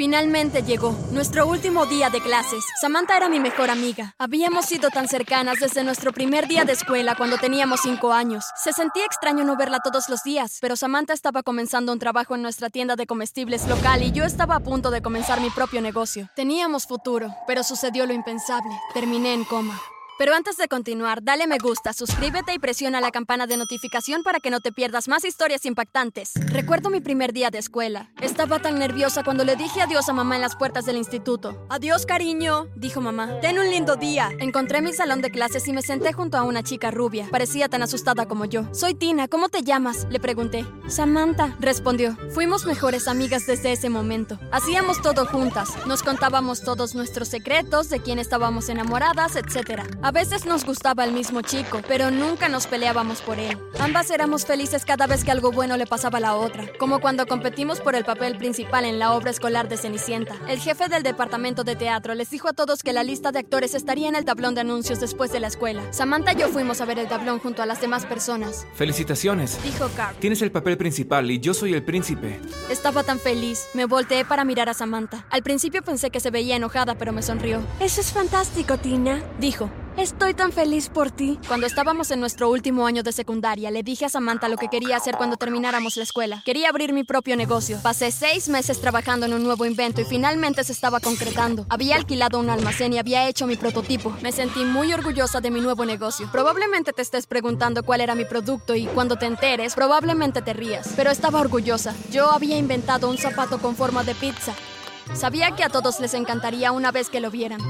Finalmente llegó, nuestro último día de clases. Samantha era mi mejor amiga. Habíamos sido tan cercanas desde nuestro primer día de escuela cuando teníamos cinco años. Se sentía extraño no verla todos los días, pero Samantha estaba comenzando un trabajo en nuestra tienda de comestibles local y yo estaba a punto de comenzar mi propio negocio. Teníamos futuro, pero sucedió lo impensable. Terminé en coma. Pero antes de continuar, dale me gusta, suscríbete y presiona la campana de notificación para que no te pierdas más historias impactantes. Recuerdo mi primer día de escuela. Estaba tan nerviosa cuando le dije adiós a mamá en las puertas del instituto. Adiós, cariño, dijo mamá. Ten un lindo día. Encontré mi salón de clases y me senté junto a una chica rubia. Parecía tan asustada como yo. Soy Tina, ¿cómo te llamas? Le pregunté. Samantha, respondió. Fuimos mejores amigas desde ese momento. Hacíamos todo juntas. Nos contábamos todos nuestros secretos, de quién estábamos enamoradas, etc. A veces nos gustaba el mismo chico, pero nunca nos peleábamos por él. Ambas éramos felices cada vez que algo bueno le pasaba a la otra, como cuando competimos por el papel principal en la obra escolar de Cenicienta. El jefe del departamento de teatro les dijo a todos que la lista de actores estaría en el tablón de anuncios después de la escuela. Samantha y yo fuimos a ver el tablón junto a las demás personas. Felicitaciones. Dijo Carl. Tienes el papel principal y yo soy el príncipe. Estaba tan feliz. Me volteé para mirar a Samantha. Al principio pensé que se veía enojada, pero me sonrió. Eso es fantástico, Tina. Dijo. Estoy tan feliz por ti. Cuando estábamos en nuestro último año de secundaria, le dije a Samantha lo que quería hacer cuando termináramos la escuela. Quería abrir mi propio negocio. Pasé seis meses trabajando en un nuevo invento y finalmente se estaba concretando. Había alquilado un almacén y había hecho mi prototipo. Me sentí muy orgullosa de mi nuevo negocio. Probablemente te estés preguntando cuál era mi producto y cuando te enteres, probablemente te rías. Pero estaba orgullosa. Yo había inventado un zapato con forma de pizza. Sabía que a todos les encantaría una vez que lo vieran.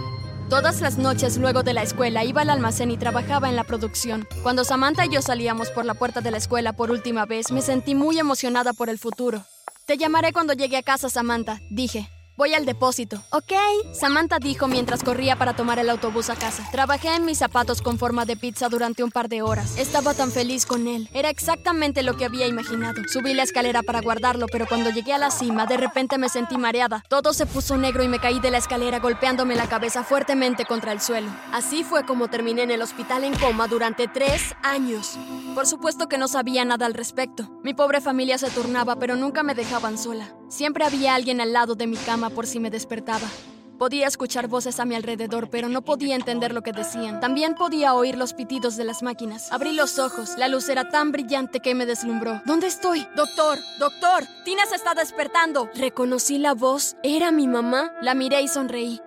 Todas las noches luego de la escuela iba al almacén y trabajaba en la producción. Cuando Samantha y yo salíamos por la puerta de la escuela por última vez, me sentí muy emocionada por el futuro. Te llamaré cuando llegue a casa, Samantha, dije. Voy al depósito. Ok. Samantha dijo mientras corría para tomar el autobús a casa. Trabajé en mis zapatos con forma de pizza durante un par de horas. Estaba tan feliz con él. Era exactamente lo que había imaginado. Subí la escalera para guardarlo, pero cuando llegué a la cima, de repente me sentí mareada. Todo se puso negro y me caí de la escalera golpeándome la cabeza fuertemente contra el suelo. Así fue como terminé en el hospital en coma durante tres años. Por supuesto que no sabía nada al respecto. Mi pobre familia se turnaba, pero nunca me dejaban sola. Siempre había alguien al lado de mi cama por si me despertaba. Podía escuchar voces a mi alrededor, pero no podía entender lo que decían. También podía oír los pitidos de las máquinas. Abrí los ojos. La luz era tan brillante que me deslumbró. ¿Dónde estoy? Doctor, doctor, Tina se está despertando. Reconocí la voz. Era mi mamá. La miré y sonreí.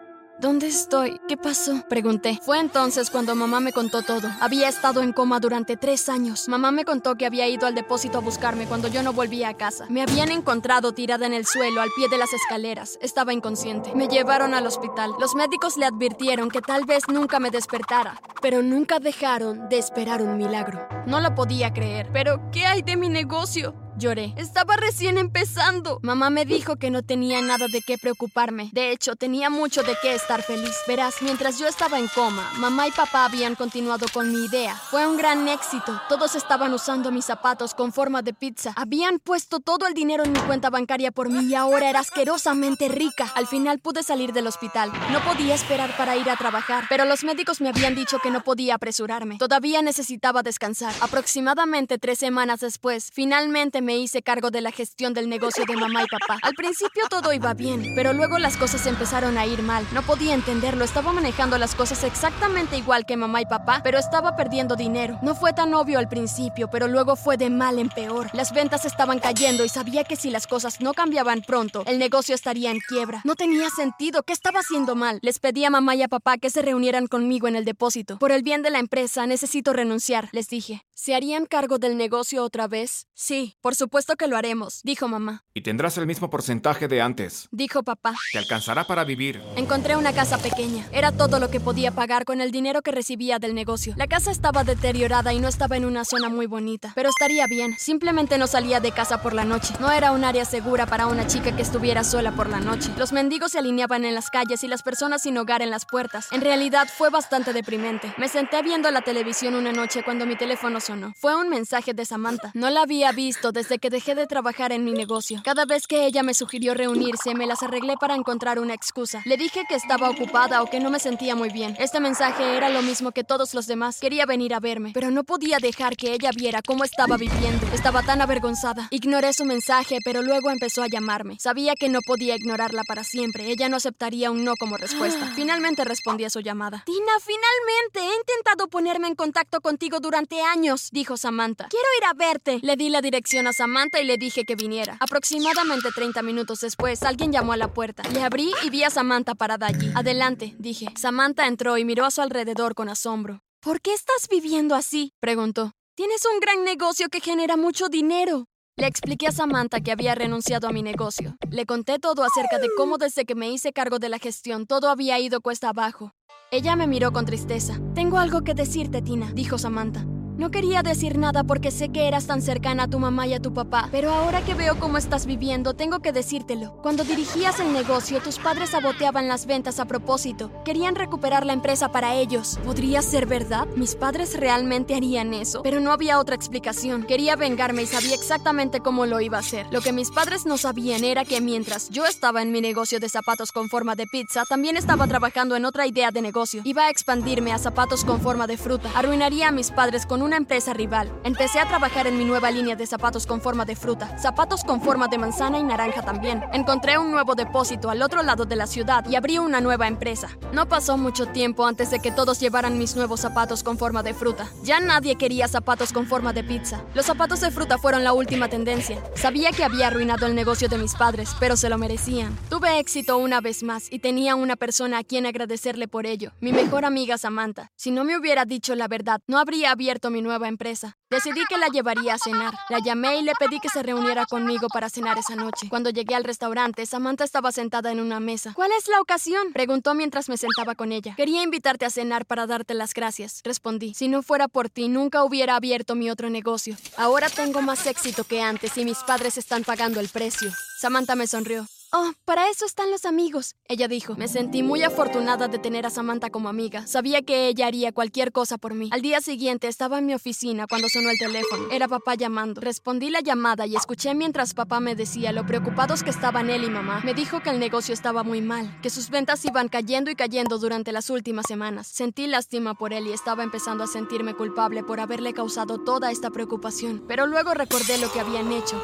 ¿Dónde estoy? ¿Qué pasó? Pregunté. Fue entonces cuando mamá me contó todo. Había estado en coma durante tres años. Mamá me contó que había ido al depósito a buscarme cuando yo no volvía a casa. Me habían encontrado tirada en el suelo al pie de las escaleras. Estaba inconsciente. Me llevaron al hospital. Los médicos le advirtieron que tal vez nunca me despertara, pero nunca dejaron de esperar un milagro. No lo podía creer. Pero, ¿qué hay de mi negocio? Lloré. Estaba recién empezando. Mamá me dijo que no tenía nada de qué preocuparme. De hecho, tenía mucho de qué estar feliz. Verás, mientras yo estaba en coma, mamá y papá habían continuado con mi idea. Fue un gran éxito. Todos estaban usando mis zapatos con forma de pizza. Habían puesto todo el dinero en mi cuenta bancaria por mí y ahora era asquerosamente rica. Al final pude salir del hospital. No podía esperar para ir a trabajar, pero los médicos me habían dicho que no podía apresurarme. Todavía necesitaba descansar. Aproximadamente tres semanas después, finalmente me hice cargo de la gestión del negocio de mamá y papá. Al principio todo iba bien, pero luego las cosas empezaron a ir mal. No podía entenderlo, estaba manejando las cosas exactamente igual que mamá y papá, pero estaba perdiendo dinero. No fue tan obvio al principio, pero luego fue de mal en peor. Las ventas estaban cayendo y sabía que si las cosas no cambiaban pronto, el negocio estaría en quiebra. No tenía sentido, ¿qué estaba haciendo mal? Les pedí a mamá y a papá que se reunieran conmigo en el depósito. Por el bien de la empresa, necesito renunciar, les dije. ¿Se harían cargo del negocio otra vez? Sí, por supuesto que lo haremos, dijo mamá. Y tendrás el mismo porcentaje de antes. Dijo papá. Te alcanzará para vivir. Encontré una casa pequeña. Era todo lo que podía pagar con el dinero que recibía del negocio. La casa estaba deteriorada y no estaba en una zona muy bonita, pero estaría bien. Simplemente no salía de casa por la noche. No era un área segura para una chica que estuviera sola por la noche. Los mendigos se alineaban en las calles y las personas sin hogar en las puertas. En realidad fue bastante deprimente. Me senté viendo la televisión una noche cuando mi teléfono Fue un mensaje de Samantha. No la había visto desde que dejé de trabajar en mi negocio. Cada vez que ella me sugirió reunirse, me las arreglé para encontrar una excusa. Le dije que estaba ocupada o que no me sentía muy bien. Este mensaje era lo mismo que todos los demás. Quería venir a verme, pero no podía dejar que ella viera cómo estaba viviendo. Estaba tan avergonzada. Ignoré su mensaje, pero luego empezó a llamarme. Sabía que no podía ignorarla para siempre. Ella no aceptaría un no como respuesta. Finalmente respondí a su llamada. Tina, finalmente. He intentado ponerme en contacto contigo durante años, dijo Samantha. Quiero ir a verte. Le di la dirección a Samantha y le dije que viniera. Aproximadamente 30 minutos después, alguien llamó a la puerta. Le abrí y vi a Samantha parada allí. Adelante, dije. Samantha entró y miró a su alrededor con asombro. ¿Por qué estás viviendo así? preguntó. Tienes un gran negocio que genera mucho dinero. Le expliqué a Samantha que había renunciado a mi negocio. Le conté todo acerca de cómo desde que me hice cargo de la gestión todo había ido cuesta abajo. Ella me miró con tristeza. Tengo algo que decirte, Tina, dijo Samantha. No quería decir nada porque sé que eras tan cercana a tu mamá y a tu papá, pero ahora que veo cómo estás viviendo, tengo que decírtelo. Cuando dirigías el negocio, tus padres saboteaban las ventas a propósito. Querían recuperar la empresa para ellos. ¿Podría ser verdad? ¿Mis padres realmente harían eso? Pero no había otra explicación. Quería vengarme y sabía exactamente cómo lo iba a hacer. Lo que mis padres no sabían era que mientras yo estaba en mi negocio de zapatos con forma de pizza, también estaba trabajando en otra idea de negocio. Iba a expandirme a zapatos con forma de fruta. Arruinaría a mis padres una empresa rival. Empecé a trabajar en mi nueva línea de zapatos con forma de fruta, zapatos con forma de manzana y naranja también. Encontré un nuevo depósito al otro lado de la ciudad y abrí una nueva empresa. No pasó mucho tiempo antes de que todos llevaran mis nuevos zapatos con forma de fruta. Ya nadie quería zapatos con forma de pizza. Los zapatos de fruta fueron la última tendencia. Sabía que había arruinado el negocio de mis padres, pero se lo merecían. Tuve éxito una vez más y tenía una persona a quien agradecerle por ello, mi mejor amiga Samantha. Si no me hubiera dicho la verdad, no habría abierto mi nueva empresa. Decidí que la llevaría a cenar. La llamé y le pedí que se reuniera conmigo para cenar esa noche. Cuando llegué al restaurante, Samantha estaba sentada en una mesa. ¿Cuál es la ocasión? Preguntó mientras me sentaba con ella. Quería invitarte a cenar para darte las gracias. Respondí. Si no fuera por ti, nunca hubiera abierto mi otro negocio. Ahora tengo más éxito que antes y mis padres están pagando el precio. Samantha me sonrió. Oh, para eso están los amigos, ella dijo. Me sentí muy afortunada de tener a Samantha como amiga. Sabía que ella haría cualquier cosa por mí. Al día siguiente estaba en mi oficina cuando sonó el teléfono. Era papá llamando. Respondí la llamada y escuché mientras papá me decía lo preocupados que estaban él y mamá. Me dijo que el negocio estaba muy mal, que sus ventas iban cayendo y cayendo durante las últimas semanas. Sentí lástima por él y estaba empezando a sentirme culpable por haberle causado toda esta preocupación. Pero luego recordé lo que habían hecho.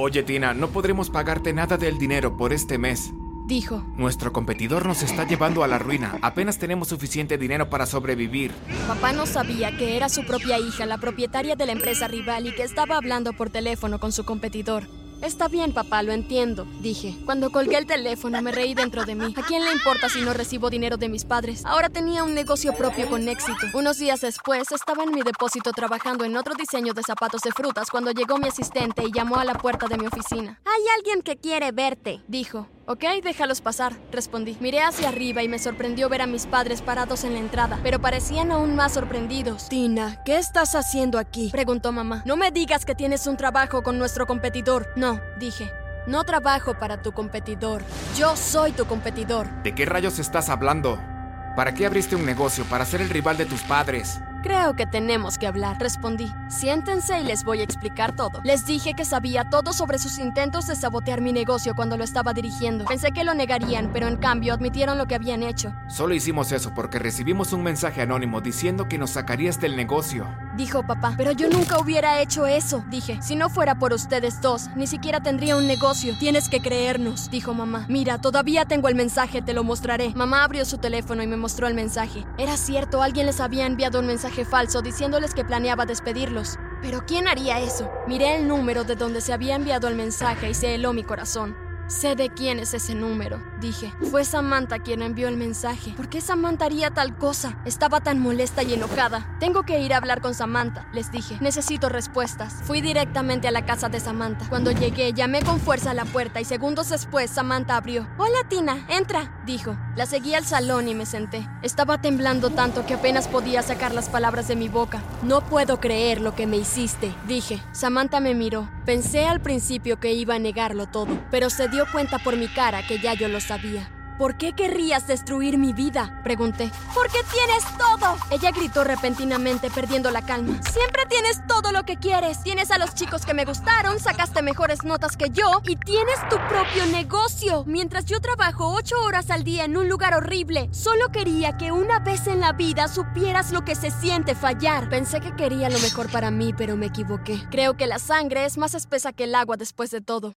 Oye, Tina, no podremos pagarte nada del dinero por este mes. Dijo. Nuestro competidor nos está llevando a la ruina. Apenas tenemos suficiente dinero para sobrevivir. Papá no sabía que era su propia hija, la propietaria de la empresa rival y que estaba hablando por teléfono con su competidor. Está bien, papá, lo entiendo, dije. Cuando colgué el teléfono me reí dentro de mí. ¿A quién le importa si no recibo dinero de mis padres? Ahora tenía un negocio propio con éxito. Unos días después estaba en mi depósito trabajando en otro diseño de zapatos de frutas cuando llegó mi asistente y llamó a la puerta de mi oficina. Hay alguien que quiere verte, dijo. Ok, déjalos pasar, respondí. Miré hacia arriba y me sorprendió ver a mis padres parados en la entrada, pero parecían aún más sorprendidos. Tina, ¿qué estás haciendo aquí? Preguntó mamá. No me digas que tienes un trabajo con nuestro competidor. No, dije. No trabajo para tu competidor. Yo soy tu competidor. ¿De qué rayos estás hablando? ¿Para qué abriste un negocio? ¿Para ser el rival de tus padres? Creo que tenemos que hablar, respondí. Siéntense y les voy a explicar todo. Les dije que sabía todo sobre sus intentos de sabotear mi negocio cuando lo estaba dirigiendo. Pensé que lo negarían, pero en cambio admitieron lo que habían hecho. Solo hicimos eso porque recibimos un mensaje anónimo diciendo que nos sacarías del negocio. Dijo papá, pero yo nunca hubiera hecho eso, dije. Si no fuera por ustedes dos, ni siquiera tendría un negocio. Tienes que creernos, dijo mamá. Mira, todavía tengo el mensaje, te lo mostraré. Mamá abrió su teléfono y me mostró el mensaje. Era cierto, alguien les había enviado un mensaje falso diciéndoles que planeaba despedirlos. Pero ¿quién haría eso? Miré el número de donde se había enviado el mensaje y se heló mi corazón. Sé de quién es ese número, dije. Fue Samantha quien envió el mensaje. ¿Por qué Samantha haría tal cosa? Estaba tan molesta y enojada. Tengo que ir a hablar con Samantha, les dije. Necesito respuestas. Fui directamente a la casa de Samantha. Cuando llegué, llamé con fuerza a la puerta y segundos después Samantha abrió. Hola Tina, entra, dijo. La seguí al salón y me senté. Estaba temblando tanto que apenas podía sacar las palabras de mi boca. No puedo creer lo que me hiciste, dije. Samantha me miró. Pensé al principio que iba a negarlo todo, pero se dio cuenta por mi cara que ya yo lo sabía. ¿Por qué querrías destruir mi vida? Pregunté. Porque tienes todo. Ella gritó repentinamente, perdiendo la calma. Siempre tienes todo lo que quieres. Tienes a los chicos que me gustaron, sacaste mejores notas que yo y tienes tu propio negocio. Mientras yo trabajo ocho horas al día en un lugar horrible, solo quería que una vez en la vida supieras lo que se siente fallar. Pensé que quería lo mejor para mí, pero me equivoqué. Creo que la sangre es más espesa que el agua después de todo.